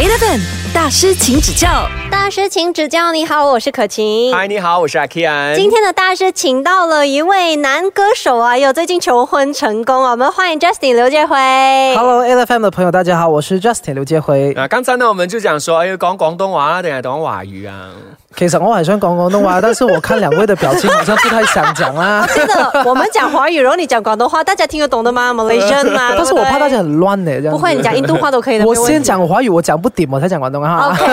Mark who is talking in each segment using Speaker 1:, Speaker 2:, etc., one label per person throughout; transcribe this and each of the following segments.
Speaker 1: Eleven 大师，请指教。
Speaker 2: 大师，请指教。你好，我是可晴。
Speaker 3: 嗨，你好，我是阿 k i
Speaker 2: 今天的大师请到了一位男歌手啊，有最近求婚成功啊我们欢迎 Justin 刘介辉。
Speaker 4: Hello，Eleven 的朋友，大家好，我是 Justin 刘介辉。
Speaker 3: 啊，刚才呢，我们就讲说，哎，讲广东话啊，定系讲华语啊？
Speaker 4: 其实我很喜欢讲广东话，但是我看两位的表情好像不太想讲啦。
Speaker 2: 真的，我们讲华语，然后你讲广东话，大家听得懂的吗？Malaysian 吗？
Speaker 4: 但是我怕大家很乱呢，这样。
Speaker 2: 不会，你讲印度话都可以的。
Speaker 4: 我先讲华语，我讲不顶，我才讲广东话。
Speaker 2: OK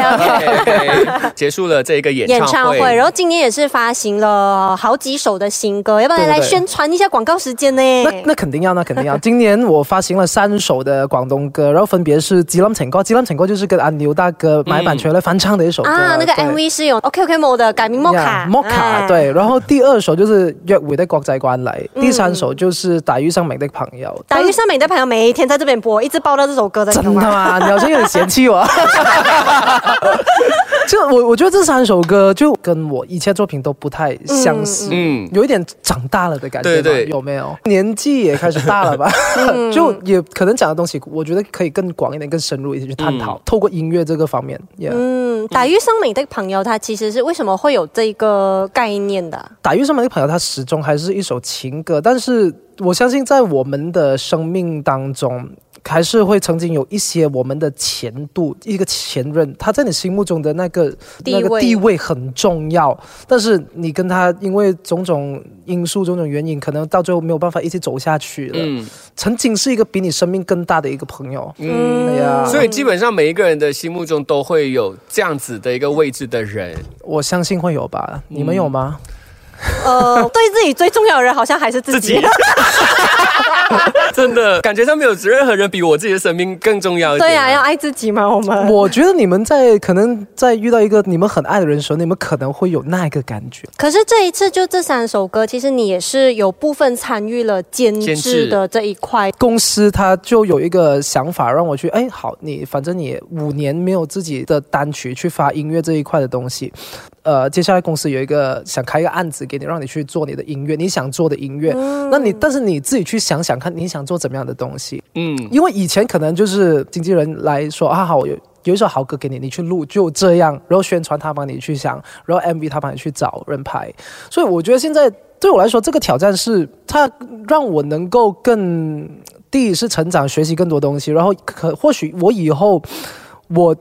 Speaker 2: OK。
Speaker 3: 结束了这一个演
Speaker 2: 演唱会，然后今年也是发行了好几首的新歌，要不要来宣传一下广告时间呢？
Speaker 4: 那那肯定要，那肯定要。今年我发行了三首的广东歌，然后分别是《吉林情歌》，《吉林情歌》就是跟阿牛大哥买版权来翻唱的一首歌。啊，
Speaker 2: 那个 MV 是用 OK OK Mo 的改。名莫卡，
Speaker 4: 莫卡，对。然后第二首就是约会的国际关来，第三首就是打遇上美的朋友。
Speaker 2: 打遇上美的朋友每一天在这边播，一直报到这首歌的。
Speaker 4: 真的吗？你好像有点嫌弃我。就我，我觉得这三首歌就跟我以前作品都不太相似，嗯，有一点长大了的感觉，
Speaker 3: 对对，
Speaker 4: 有没有？年纪也开始大了吧？就也可能讲的东西，我觉得可以更广一点、更深入一些去探讨。透过音乐这个方面，
Speaker 2: 嗯，打遇上美的朋友，他其实其实为什么会有这个概念的？
Speaker 4: 打遇上面的朋友，他始终还是一首情歌，但是我相信在我们的生命当中。还是会曾经有一些我们的前度一个前任，他在你心目中的那个那个地位很重要，但是你跟他因为种种因素、种种原因，可能到最后没有办法一起走下去了。嗯，曾经是一个比你生命更大的一个朋友。
Speaker 3: 嗯，呀，所以基本上每一个人的心目中都会有这样子的一个位置的人，
Speaker 4: 我相信会有吧？你们有吗？
Speaker 2: 呃，对自己最重要的人好像还是自己。
Speaker 3: 真的感觉上没有任何人比我自己的生命更重要。
Speaker 2: 对呀，要爱自己嘛，我们。
Speaker 4: 我觉得你们在可能在遇到一个你们很爱的人时候，你们可能会有那个感觉。
Speaker 2: 可是这一次就这三首歌，其实你也是有部分参与了监制的这一块。
Speaker 4: 公司他就有一个想法让我去，哎，好，你反正你五年没有自己的单曲去发音乐这一块的东西。呃，接下来公司有一个想开一个案子给你，让你去做你的音乐，你想做的音乐。那你但是你自己去想想看，你想做怎么样的东西？嗯，因为以前可能就是经纪人来说啊，好有有一首好歌给你，你去录就这样，然后宣传他帮你去想，然后 MV 他帮你去找人拍。所以我觉得现在对我来说，这个挑战是它让我能够更第一是成长，学习更多东西，然后可或许我以后我。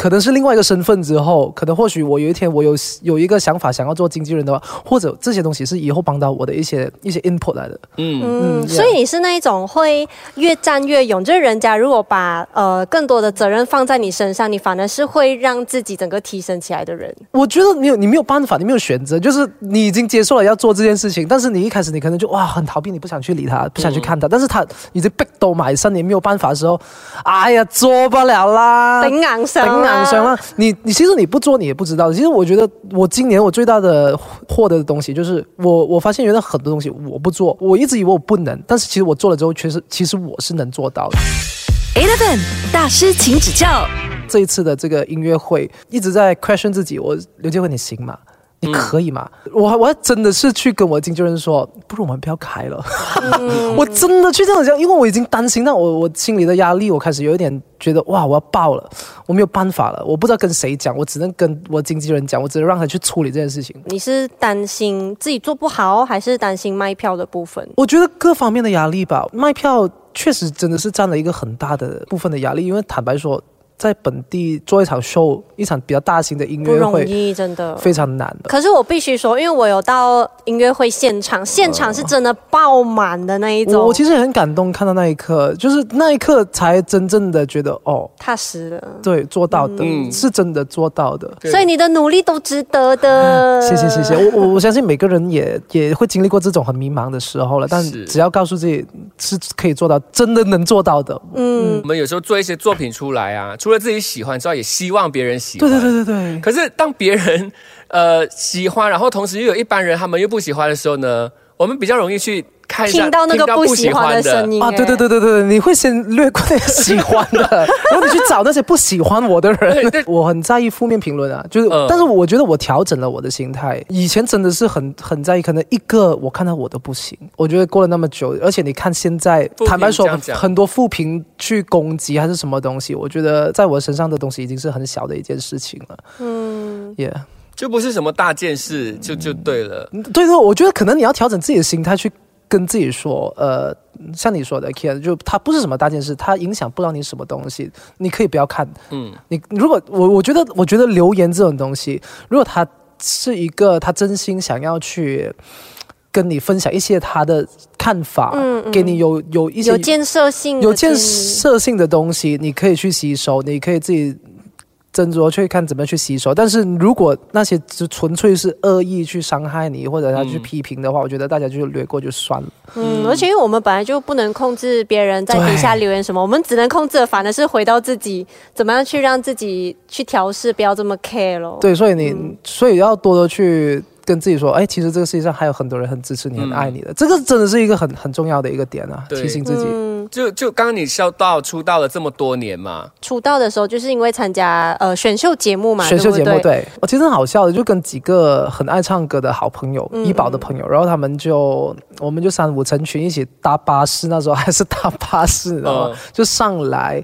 Speaker 4: 可能是另外一个身份之后，可能或许我有一天我有有一个想法想要做经纪人的话，或者这些东西是以后帮到我的一些一些 input 来的。
Speaker 2: 嗯嗯，所以你是那一种会越战越勇，就是人家如果把呃更多的责任放在你身上，你反而是会让自己整个提升起来的人。
Speaker 4: 我觉得你有你没有办法，你没有选择，就是你已经接受了要做这件事情，但是你一开始你可能就哇很逃避，你不想去理他，不想去看他，但是他已经逼到埋身，你没有办法的时候，哎呀做不了啦，
Speaker 2: 顶硬上。
Speaker 4: 想了，你你其实你不做你也不知道。其实我觉得我今年我最大的获得的东西就是我我发现原来很多东西我不做，我一直以为我不能，但是其实我做了之后，确实其实我是能做到的。
Speaker 1: Eleven 大师请指教。
Speaker 4: 这一次的这个音乐会一直在 question 自己，我刘建辉你行吗？你可以吗？我我还真的是去跟我经纪人说，不如我们不要开了。我真的去这样讲，因为我已经担心到我我心里的压力，我开始有一点觉得哇，我要爆了，我没有办法了，我不知道跟谁讲，我只能跟我经纪人讲，我只能让他去处理这件事情。
Speaker 2: 你是担心自己做不好，还是担心卖票的部分？
Speaker 4: 我觉得各方面的压力吧，卖票确实真的是占了一个很大的部分的压力，因为坦白说。在本地做一场 show，一场比较大型的音乐会，不
Speaker 2: 容易，真的
Speaker 4: 非常难的。
Speaker 2: 可是我必须说，因为我有到音乐会现场，现场是真的爆满的那一种。
Speaker 4: 我其实很感动，看到那一刻，就是那一刻才真正的觉得，哦，
Speaker 2: 踏实了。
Speaker 4: 对，做到的，是真的做到的。
Speaker 2: 所以你的努力都值得的。
Speaker 4: 谢谢谢谢，我我我相信每个人也也会经历过这种很迷茫的时候了，但只要告诉自己是可以做到，真的能做到的。
Speaker 3: 嗯，我们有时候做一些作品出来啊，除了自己喜欢之外，也希望别人喜欢。
Speaker 4: 对对对对对。
Speaker 3: 可是当别人呃喜欢，然后同时又有一般人他们又不喜欢的时候呢，我们比较容易去。看一下
Speaker 2: 听到那个不喜欢的声
Speaker 3: 音。
Speaker 4: 啊，对对对对对，你会先略过那些喜欢的，然后你去找那些不喜欢我的人。我很在意负面评论啊，就是，
Speaker 3: 嗯
Speaker 4: 但是我觉得我调整了我的心态。以前真的是很很在意，可能一个我看到我都不行。我觉得过了那么久，而且你看现在，坦白说很多负评去攻击还是什么东西，我觉得在我身上的东西已经是很小的一件事情了。
Speaker 2: 嗯，
Speaker 4: 也、
Speaker 3: 就不是什么大件事，就就对了。
Speaker 4: 对对，我觉得可能你要调整自己的心态去。跟自己说，呃，像你说的 k i a 就它不是什么大件事，它影响不了你什么东西，你可以不要看。
Speaker 3: 嗯，
Speaker 4: 你如果我我觉得，我觉得留言这种东西，如果他是一个他真心想要去跟你分享一些他的看法，
Speaker 2: 嗯嗯。
Speaker 4: 给你有有一些
Speaker 2: 有建设性
Speaker 4: 有建设性的东西，你可以去吸收，你可以自己斟酌去看怎么去吸收。但是如果那些只纯粹是恶意去伤害你，或者他去
Speaker 3: 嗯
Speaker 4: 批评的话，我觉得大家就略过就算了。
Speaker 2: 嗯，而且因为我们本来就不能控制别人在底下留言什么，我们只能控制的反而是回到自己，怎么样去让自己去调试，不要这么 care 咯。
Speaker 4: 对，所以你、所以要多多去跟自己说，哎，其实这个世界上还有很多人很支持你、很爱你的，这个真的是一个很很重要的一个点啊，提醒自己。
Speaker 2: 嗯，
Speaker 3: 就就刚刚你笑到出道了这么多年嘛，
Speaker 2: 出道的时候就是因为参加呃选秀节目嘛，
Speaker 4: 选秀节目
Speaker 2: 对？对？
Speaker 4: 对。我其实很好笑的，就跟几个很爱唱歌的好朋友，
Speaker 2: 嗯。
Speaker 4: 医保的朋友，然后他们就我们就三五成群一起搭巴士，那时候还是搭巴士，就上来，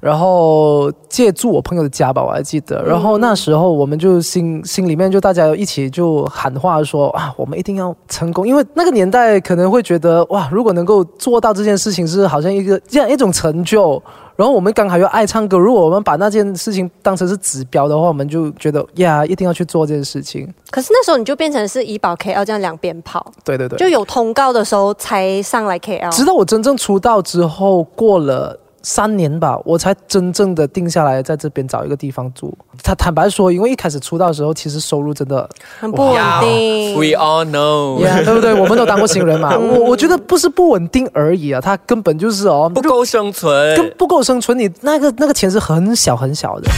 Speaker 4: 然后借住我朋友的家吧，我还记得。然后那时候我们就心心里面就大家一起就喊话说啊，我们一定要成功，因为那个年代可能会觉得哇，如果能够做到这件事情是好像一个这样一种成就。然后我们刚好又爱唱歌，如果我们把那件事情当成是指标的话，我们就觉得呀，一定要去做这件事情。
Speaker 2: 可是那时候你就变成是怡保 KL 这样两边跑，
Speaker 4: 对对对，
Speaker 2: 就有通告的时候才上来 KL。
Speaker 4: 直到我真正出道之后，过了三年吧，我才真正的定下来在这边找一个地方住。他坦白说，因为一开始出道的时候，其实收入真的，
Speaker 2: 很不稳定。
Speaker 3: We all know，
Speaker 4: 呀对不对？我们都当过新人嘛。我 我觉得不是不稳定而已啊，他根本就是哦，
Speaker 3: 不够生
Speaker 4: 跟
Speaker 3: 存。
Speaker 4: 不够生存。你那个那个钱是很小很小的。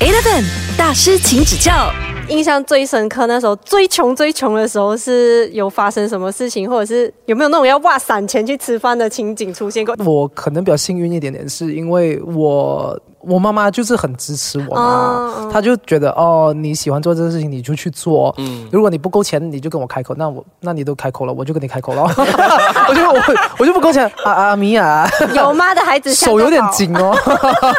Speaker 1: Eleven 大师，请指教。
Speaker 2: 印象最深刻，那时候最穷最穷的时候，是有发生什么事情，或者是有没有那种要挖散钱去吃饭的情景出现过？
Speaker 4: 我可能比较幸运一点点，是因为我我妈妈就是很支持我嘛，她就觉得哦你喜欢做这个事情你就去做，
Speaker 3: 嗯，
Speaker 4: 如果你不够钱你就跟我开口，那我那你都开口了，我就跟你开口了，我就我我就不够钱啊啊米娅，
Speaker 2: 有妈的孩子
Speaker 4: 手有点。紧哦，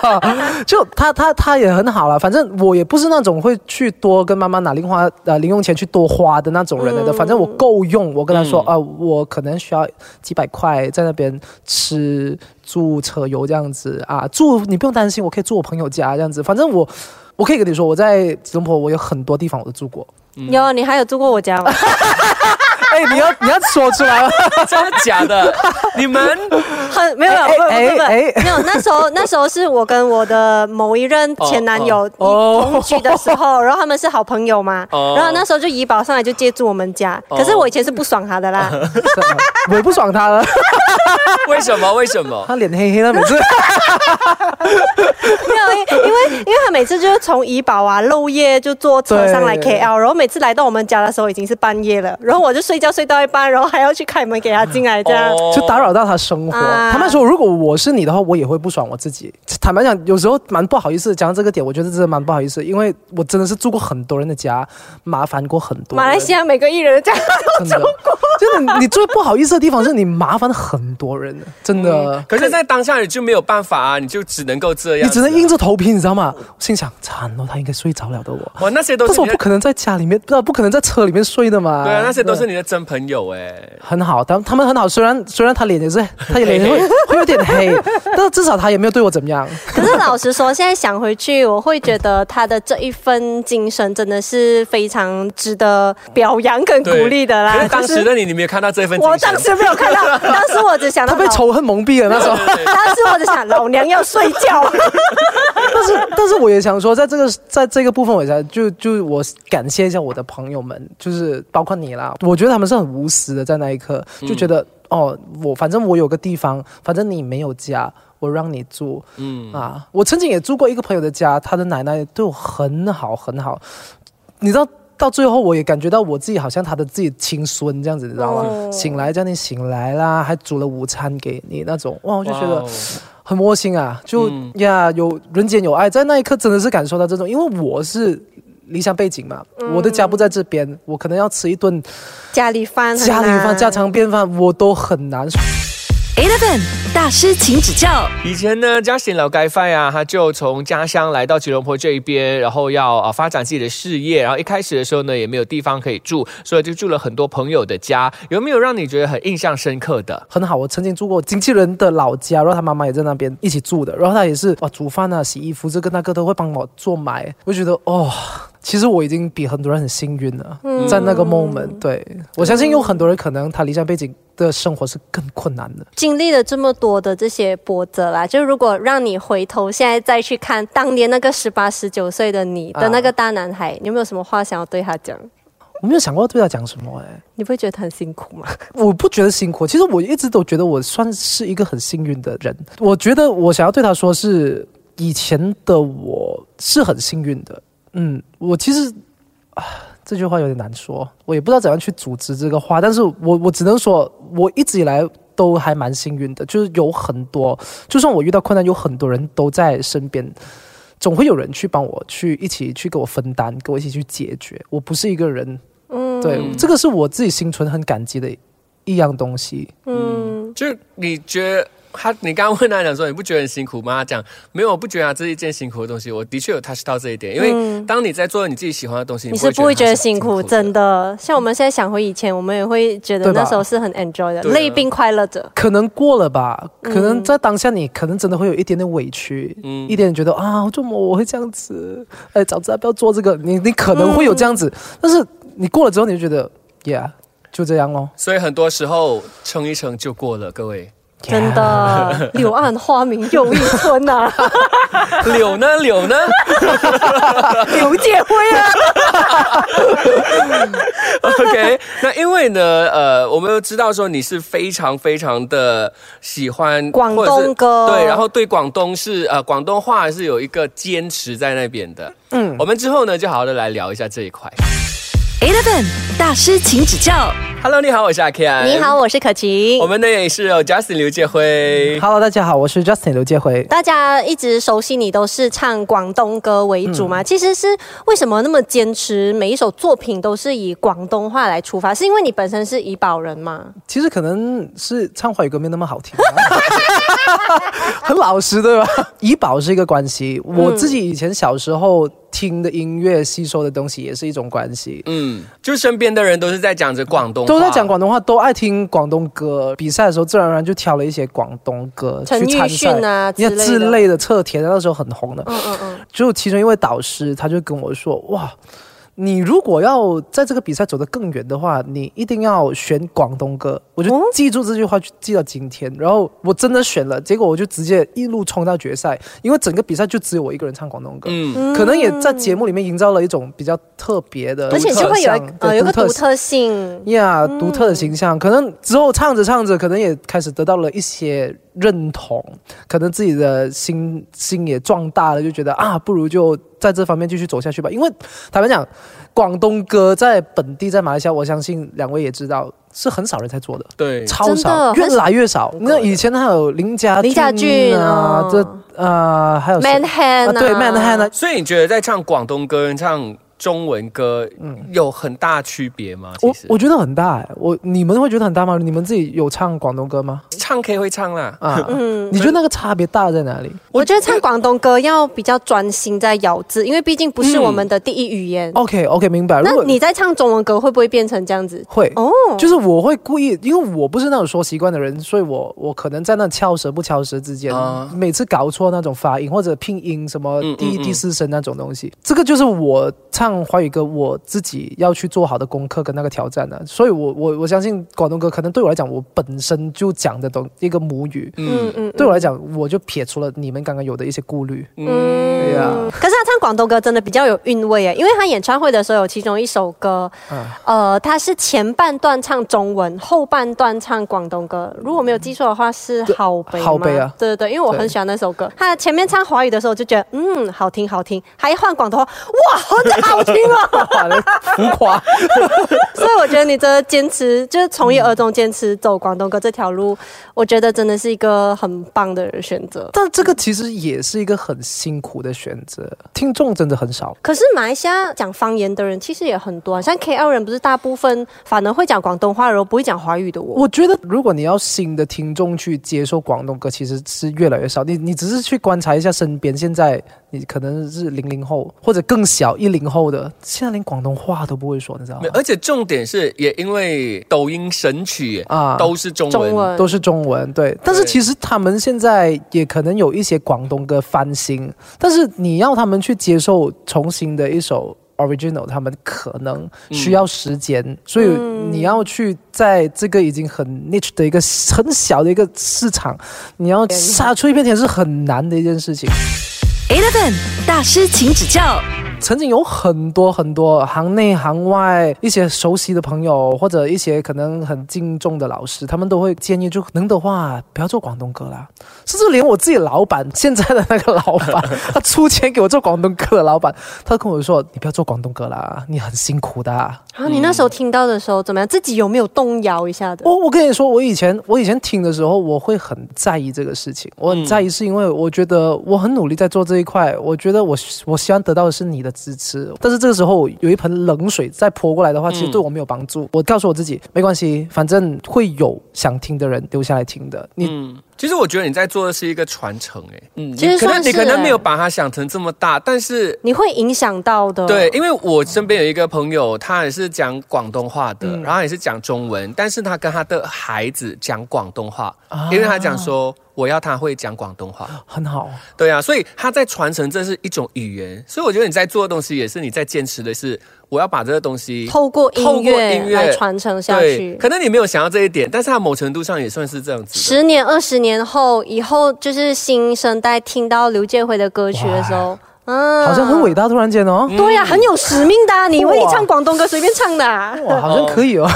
Speaker 4: 就他他他也很好了，反正我也不是那种会去多跟妈妈拿零花呃零用钱去多花的那种人来的，
Speaker 2: 嗯
Speaker 4: 反正我够用，我跟他说
Speaker 3: 嗯
Speaker 4: 啊、我可能需要几百块在那边吃住车油这样子啊，住你不用担心，我可以住我朋友家这样子，反正我。我可以跟你说，我在吉隆坡，我有很多地方我都住过。
Speaker 2: 有，你还有住过我家吗？
Speaker 4: 哎，你要你要说出来吗？
Speaker 3: 真的假的？你们？
Speaker 2: 很没有没有
Speaker 4: 哎
Speaker 2: 不不不不
Speaker 4: 哎哎。
Speaker 2: 没有，那时候那时候是我跟我的某一任前男友
Speaker 4: 哦
Speaker 2: 同居的时候，然后他们是好朋友嘛，
Speaker 3: 哦。
Speaker 2: 然后那时候就怡宝上来就借住我们家，可是我以前是不爽他的啦，
Speaker 4: 我也不爽他了，
Speaker 3: 为什么？为什么？
Speaker 4: 他脸黑黑的，每次。
Speaker 2: 没有，因因为因为他每次就是从怡宝啊漏夜就坐车上来 KL，然后每次来到我们家的时候已经是半夜了，然后我就睡觉睡到一半，然后还要去开门给他进来这样。
Speaker 3: 哦
Speaker 4: 就打扰到他生活。
Speaker 2: 啊
Speaker 4: 坦白说，如果我是你的话，我也会不爽我自己。坦白讲，有时候蛮不好意思。讲到这个点，我觉得真的蛮不好意思，因为我真的是住过很多人的家，麻烦过很多。
Speaker 2: 马来西亚每个艺人的家
Speaker 4: 都住过，真的，你最不好意思的地方是你麻烦很多人，真的。
Speaker 3: 可是，在当下你就没有办法啊，你就只能够这样、
Speaker 4: 你只能硬。着头皮，你知道吗？心想惨了，他应该睡着了的我，
Speaker 3: 哇，那些都
Speaker 4: 但是我不可能在家里面，不知道不可能在车里面睡的嘛。
Speaker 3: 对啊，那些都是你的真朋友哎。
Speaker 4: 很好，他他们很好。虽然虽然他脸也是，他也脸会会有点黑，但是至少他也没有对我怎么样。
Speaker 2: 可是老实说，现在想回去，我会觉得他的这一份精神真的是非常值得表扬跟鼓励的啦。
Speaker 3: 可是当时的你，你没有看到这份精神。
Speaker 2: 我当时没有看到，当时我只想到，
Speaker 4: 他被仇恨蒙蔽了那时候。
Speaker 2: 当时我只想老娘要睡觉。
Speaker 4: 但是，但是我也想说，在这个在这个部分，我想就就我感谢一下我的朋友们，就是包括你啦。我觉得他们是很无私的，在那一刻就觉得、哦，我反正我有个地方，反正你没有家，我让你住
Speaker 3: 嗯，
Speaker 4: 啊。我曾经也住过一个朋友的家，他的奶奶对我很好很好，你知道。到最后我也感觉到我自己好像他的自己亲孙这样子，你知道吗？
Speaker 2: 哦
Speaker 4: 醒来叫你醒来啦，还煮了午餐给你那种，哇，我就觉得很窝心啊，就、
Speaker 3: 嗯
Speaker 4: 呀有人间有爱，在那一刻真的是感受到这种，因为我是。离乡背景嘛，我的家不在这边，我可能要吃一顿
Speaker 2: 家里饭
Speaker 4: 家里饭、家常便饭，我都很难。
Speaker 1: Eleven 大师，请指教。
Speaker 3: 以前呢，Justin 老街饭啊，他就从家乡来到吉隆坡这一边，然后要啊发展自己的事业。然后一开始的时候呢，也没有地方可以住，所以就住了很多朋友的家。有没有让你觉得很印象深刻的？
Speaker 4: 很好，我曾经住过经纪人的老家，然后他妈妈也在那边一起住的，然后他也是哇煮饭啊、洗衣服，这个那个都会帮我做买，我就觉得哦。其实我已经比很多人很幸运了，在那个 moment，对我相信有很多人可能他离家背景的生活是更困难的。
Speaker 2: 经历了这么多的这些波折啦，就如果让你回头现在再去看当年那个十八十九岁的你的那个大男孩，你有没有什么话想要对他讲？
Speaker 4: 我没有想过对他讲什么哎、
Speaker 2: 你不会觉得他很辛苦吗？
Speaker 4: 我不觉得辛苦，其实我一直都觉得我算是一个很幸运的人。我觉得我想要对他说是，以前的我是很幸运的。嗯，我其实啊，这句话有点难说，我也不知道怎样去组织这个话，但是我我只能说，我一直以来都还蛮幸运的，就是有很多，就算我遇到困难，有很多人都在身边。总会有人去帮我，去一起去给我分担，跟我一起去解决。我不是一个人，
Speaker 2: 嗯，
Speaker 4: 对，这个是我自己心存很感激的一样东西。
Speaker 2: 嗯，
Speaker 3: 就你觉得他，你刚刚问他讲说，你不觉得很辛苦吗？他讲没有，我不觉得啊，这是一件辛苦的东西。我的确有 touch 到这一点，因为当你在做你自己喜欢的东西，
Speaker 2: 你是不会觉得辛苦，真
Speaker 3: 的。
Speaker 2: 像我们现在想回以前，我们也会觉得那时候是很 enjoy 的，累并快乐着。
Speaker 4: 可能过了吧，可能在当下你可能真的会有一点点委屈，
Speaker 3: 嗯
Speaker 4: 一点觉得啊，怎么我会这样子？哎，早知道不要做这个，你你可能会有这样子，但是你过了之后，你就觉得，yeah，就这样咯。
Speaker 3: 所以很多时候撑一撑就过了，各位。
Speaker 2: 真的，柳暗花明又一村呐、啊，
Speaker 3: 柳呢？柳呢
Speaker 2: 刘建辉啊
Speaker 3: ，？OK，那因为呢，呃，我们都知道说你是非常非常的喜欢
Speaker 2: 广东歌
Speaker 3: 对，然后对广东是呃广东话是有一个坚持在那边的。嗯，我们之后呢就好好的来聊一下这一块。
Speaker 1: Eleven 大师，请指教。
Speaker 3: Hello，你好，我是阿 Ken。
Speaker 2: 你好，。我是可晴
Speaker 3: 我。们呢也是有 Justin 刘介辉。
Speaker 4: Hello，大家好，我是 Justin 刘介辉。
Speaker 2: 大家一直熟悉你都是唱广东歌为主嘛？其实是为什么那么坚持每一首作品都是以广东话来出发？是因为你本身是怡保人吗？
Speaker 4: 其实可能是唱华语歌没那么好听、很老实对吧？怡保是一个关系，我自己以前小时候听的音乐、吸收的东西也是一种关系。
Speaker 3: 嗯，就身边的人都是在讲着广东话，
Speaker 4: 都在讲广东话，都爱听广东歌。比赛的时候，自然而然就挑了一些广东歌去参赛。
Speaker 2: 迅啊之
Speaker 4: 你看
Speaker 2: 类的
Speaker 4: 之类的侧田，那时候很红的。
Speaker 2: 嗯嗯嗯，
Speaker 4: 就其中一位导师，他就跟我说：“哇，你如果要在这个比赛走得更远的话，你一定要选广东歌。”我就
Speaker 2: 哦
Speaker 4: 记住这句话，就记到今天。然后我真的选了，结果我就直接一路冲到决赛，因为整个比赛就只有我一个人唱广东歌。
Speaker 3: 嗯，
Speaker 4: 可能也在节目里面营造了一种比较特别的，
Speaker 2: 而且就会有呃有一个
Speaker 4: 对
Speaker 2: 独特性。
Speaker 4: 呀独特的形象，可能之后唱着唱着，可能也开始得到了一些认同，可能自己的心心也壮大了，就觉得啊，不如就在这方面继续走下去吧。因为坦白讲，广东歌在本地，在马来西亚，我相信两位也知道，是很少人在做的。
Speaker 3: 对，
Speaker 4: 超少，越来越少。那以前还有林家
Speaker 2: 林家俊哦，
Speaker 4: 啊这呃还有
Speaker 2: Man Hand 啊
Speaker 4: 对 Man Hand 啊，
Speaker 3: 所以你觉得在唱广东歌跟唱中文歌有很大区别吗？其实
Speaker 4: 我我觉得很大哎，我你们会觉得很大吗？你们自己有唱广东歌吗？
Speaker 3: 唱 K 会唱啦，
Speaker 4: 啊，
Speaker 2: 嗯，
Speaker 4: 你觉得那个差别大在哪里？
Speaker 2: 我觉得唱广东歌要比较专心在咬字，因为毕竟不是我们的第一语言。
Speaker 4: OK OK，明白。
Speaker 2: 那
Speaker 4: 如果
Speaker 2: 你在唱中文歌会不会变成这样子？
Speaker 4: 会
Speaker 2: 哦，
Speaker 4: 就是我会故意，因为我不是那种说习惯的人，所以我我可能在那翘舌不翘舌之间，
Speaker 3: 啊
Speaker 4: 每次搞错那种发音或者拼音什么
Speaker 3: 嗯嗯
Speaker 4: 第一、
Speaker 3: 嗯
Speaker 4: 第四声那种东西，这个就是我唱华语歌我自己要去做好的功课跟那个挑战呢。所以我我我相信广东歌可能对我来讲，我本身就讲的懂一个母语，
Speaker 2: 嗯。嗯，
Speaker 4: 对我来讲，我就撇除了你们刚刚有的一些顾虑。
Speaker 3: 嗯，
Speaker 4: 对呀
Speaker 2: 广东歌真的比较有韵味诶，因为他演唱会的时候有其中一首歌，呃，他是前半段唱中文，后半段唱广东歌。如果没有记错的话，是好悲吗
Speaker 4: 好悲啊
Speaker 2: 对对对，因为我很喜欢那首歌。他前面唱华语的时候就觉得嗯好听好听，还一换广东话，哇，很好听哦。
Speaker 4: 浮夸。
Speaker 2: 所以我觉得你这坚持，就是从一而终，坚持走广东歌这条路，我觉得真的是一个很棒的选择。
Speaker 4: 但这个其实也是一个很辛苦的选择，听众真的很少。
Speaker 2: 可是马来西亚讲方言的人其实也很多、啊，像 KL 人不是大部分反而会讲广东话，然后不会讲华语的我。
Speaker 4: 我觉得，如果你要新的听众去接受广东歌，其实是越来越少。你你只是去观察一下身边，现在你可能是零零后或者更小一零后的，现在连广东话都不会说，你知道吗？
Speaker 3: 而且重点是，也因为抖音神曲
Speaker 4: 啊
Speaker 3: 都是中文，
Speaker 2: 中文
Speaker 4: 都是中文，对。但是其实他们现在也可能有一些广东歌翻新，但是你要他们去接受重新的一首 original，他们可能需要时间，所以你要去在这个已经很 niche 的一个很小的一个市场，你要杀出一片天是很难的一件事情。
Speaker 1: Eleven 大师，请指教。
Speaker 4: 曾经有很多很多行内行外一些熟悉的朋友，或者一些可能很敬重的老师，他们都会建议，就能的话不要做广东歌啦。甚至连我自己老板现在的那个老板，他出钱给我做广东歌的老板，他跟我说：“你不要做广东歌啦，你很辛苦的啊、
Speaker 2: 啊，你那时候听到的时候怎么样？自己有没有动摇一下的？
Speaker 4: 我我跟你说，我以前我以前听的时候，我会很在意这个事情。我很在意，是因为我觉得我很努力在做这一块，我觉得我我希望得到的是你的支持。但是这个时候有一盆冷水再泼过来的话，其实对我没有帮助。我告诉我自己，没关系，反正会有想听的人留下来听的。你、
Speaker 3: 嗯，其实我觉得你在做的是一个传承，哎，嗯，
Speaker 2: 其实
Speaker 3: 你可能你可能没有
Speaker 2: 欸
Speaker 3: 把它想成这么大，但是
Speaker 2: 你会影响到的。
Speaker 3: 对，，因为我身边有一个朋友，他也是讲广东话的，
Speaker 4: 嗯
Speaker 3: 然后也是讲中文，但是他跟他的孩子讲广东话，
Speaker 4: 啊
Speaker 3: 因为他讲说我要他会讲广东话。
Speaker 4: 很好，
Speaker 3: 对啊，所以他在传承这是一种语言，所以我觉得你在做的东西也是你在坚持的是我要把这个东西
Speaker 2: 透过
Speaker 3: 透过
Speaker 2: 音乐来传承下去，。
Speaker 3: 可能你没有想到这一点，但是他某程度上也算是这样子。
Speaker 2: 十年、二十年后，以后就是新生代听到刘建辉的歌曲的时候，嗯
Speaker 4: 好像很伟大，突然间哦，
Speaker 2: 对呀、很有使命的啊、你以为你唱广东歌随便唱的、啊？
Speaker 4: 哇，好像可以哦。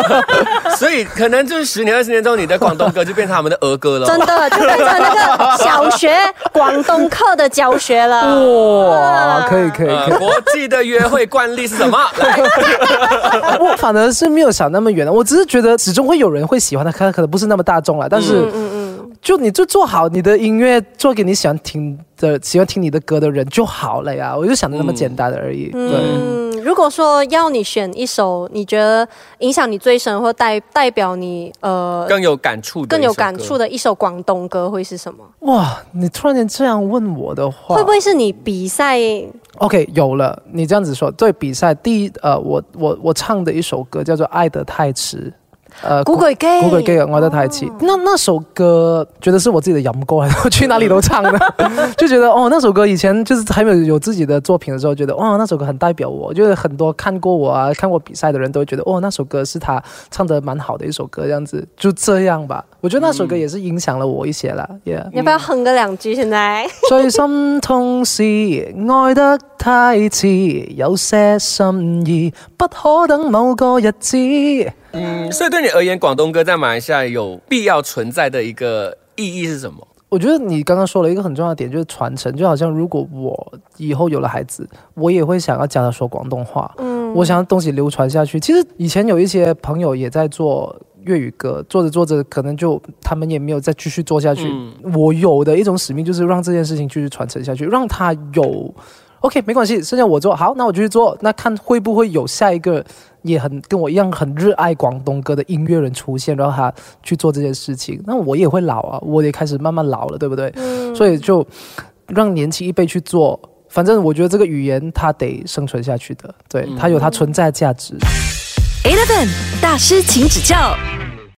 Speaker 3: 所以可能就是十年、二十年之后，你的广东歌就变成他们的儿歌了。
Speaker 2: 真的就变成那个小学广东课的教学了。
Speaker 4: 哇，可以可以可以
Speaker 3: 呃，。国际的约会惯例是什么？
Speaker 4: 我反而是没有想那么远的，我只是觉得始终会有人会喜欢它，可能可能不是那么大众了，但是。
Speaker 2: 嗯嗯
Speaker 4: 就你就做好你的音乐，做给你喜欢听的、喜欢听你的歌的人就好了呀。我就想的那么简单的而已。对，
Speaker 2: 嗯，如果说要你选一首你觉得影响你最深或代代表你呃
Speaker 3: 更有感触，
Speaker 2: 更有感触。的一首广东歌会是什么？
Speaker 4: 哇，你突然间这样问我的话，
Speaker 2: 会不会是你比赛
Speaker 4: OK？有了，你这样子说，对比赛第一，呃，我我我唱的一首歌叫做《爱得太迟》。呃，
Speaker 2: 古巨基
Speaker 4: 古巨基嘅《愛得太遲》那那首歌觉得是我自己的飲歌嚟，我去哪里都唱的，就觉得哦，那首歌以前就是还没有有自己的作品的时候，觉得哇，那首歌很代表我，就是很多看过我啊，看过比赛的人都會覺得哦，那首歌是他唱得蛮好的一首歌，这样子就这样吧。我觉得那首歌也是影响了我一些啦，yeah。
Speaker 2: 要不要哼个两句？现在
Speaker 4: 最心痛是愛得太遲，有些心意不可等某個日子。
Speaker 3: 嗯，所以对你而言，广东歌在马来西亚有必要存在的一个意义是什么？
Speaker 4: 我觉得你刚刚说了一个很重要的点，就是传承。就好像如果我以后有了孩子，我也会想要教他说广东话。嗯，我想要东西流传下去。其实以前有一些朋友也在做粤语歌，做着做着，可能就他们也没有再继续做下去。我有的一种使命就是让这件事情继续传承下去，让他有。OK，没关系，剩下我做好，那我繼續做，那看会不会有下一个也很跟我一样很热爱广东歌的音乐人出现，然后他去做这件事情，那我也会老啊，我也开始慢慢老了，对不對？所以就让年轻一辈去做，反正我觉得这个语言它得生存下去的，对，它有它存在的價值。
Speaker 1: Eleven 大师，请指教。